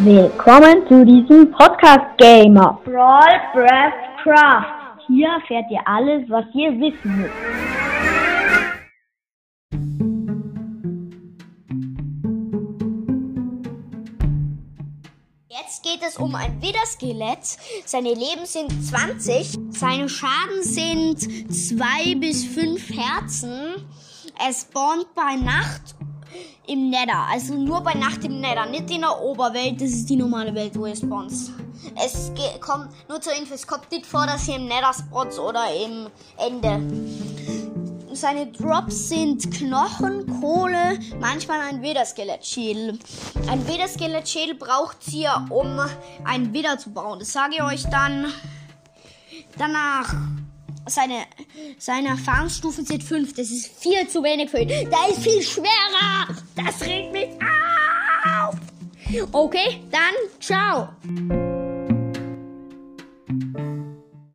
Willkommen zu diesem Podcast Gamer Brawl Breath Craft. Hier erfährt ihr alles, was ihr wissen müsst. Jetzt geht es um ein Widerskelett. Seine Leben sind 20. Seine Schaden sind 2 bis 5 Herzen. Er spawnt bei Nacht im Nether. Also nur bei Nacht im Nether, nicht in der Oberwelt. Das ist die normale Welt, wo ihr spawnt. Es kommt, nur zur Info, es kommt nicht vor, dass ihr im Nether spawnt oder im Ende. Seine Drops sind Knochen, Kohle, manchmal ein Widerskelett-Schädel. Ein Widerskelett-Schädel braucht ihr, um ein Widder zu bauen. Das sage ich euch dann danach. Seine, seine Erfahrungsstufe sind 5. Das ist viel zu wenig für ihn. Der ist viel schwerer. Das regt mich auf. Okay, dann ciao.